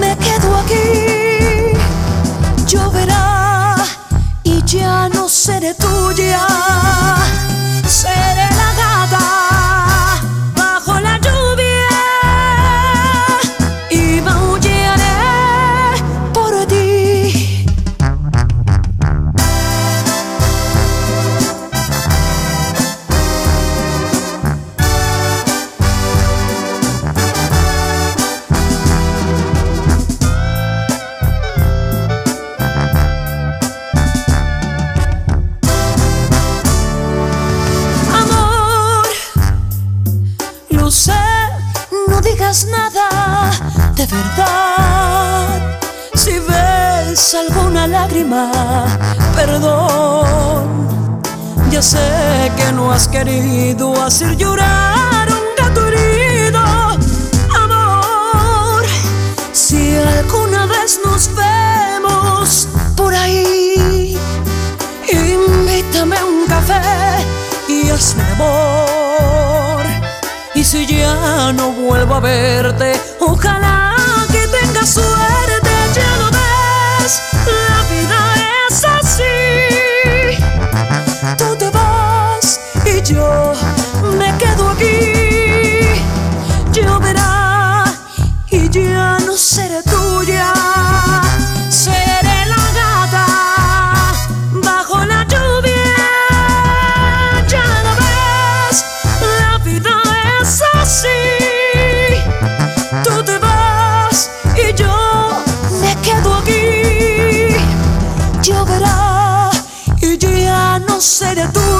me quedo aquí. Lloverá y ya no seré tuya, digas nada de verdad. Si ves alguna lágrima, perdón. Ya sé que no has querido hacer llorar un gato herido. Amor, si alguna vez nos vemos por ahí, invítame a un café y hazme amor. Y si ya no vuelvo a verte, cheia é do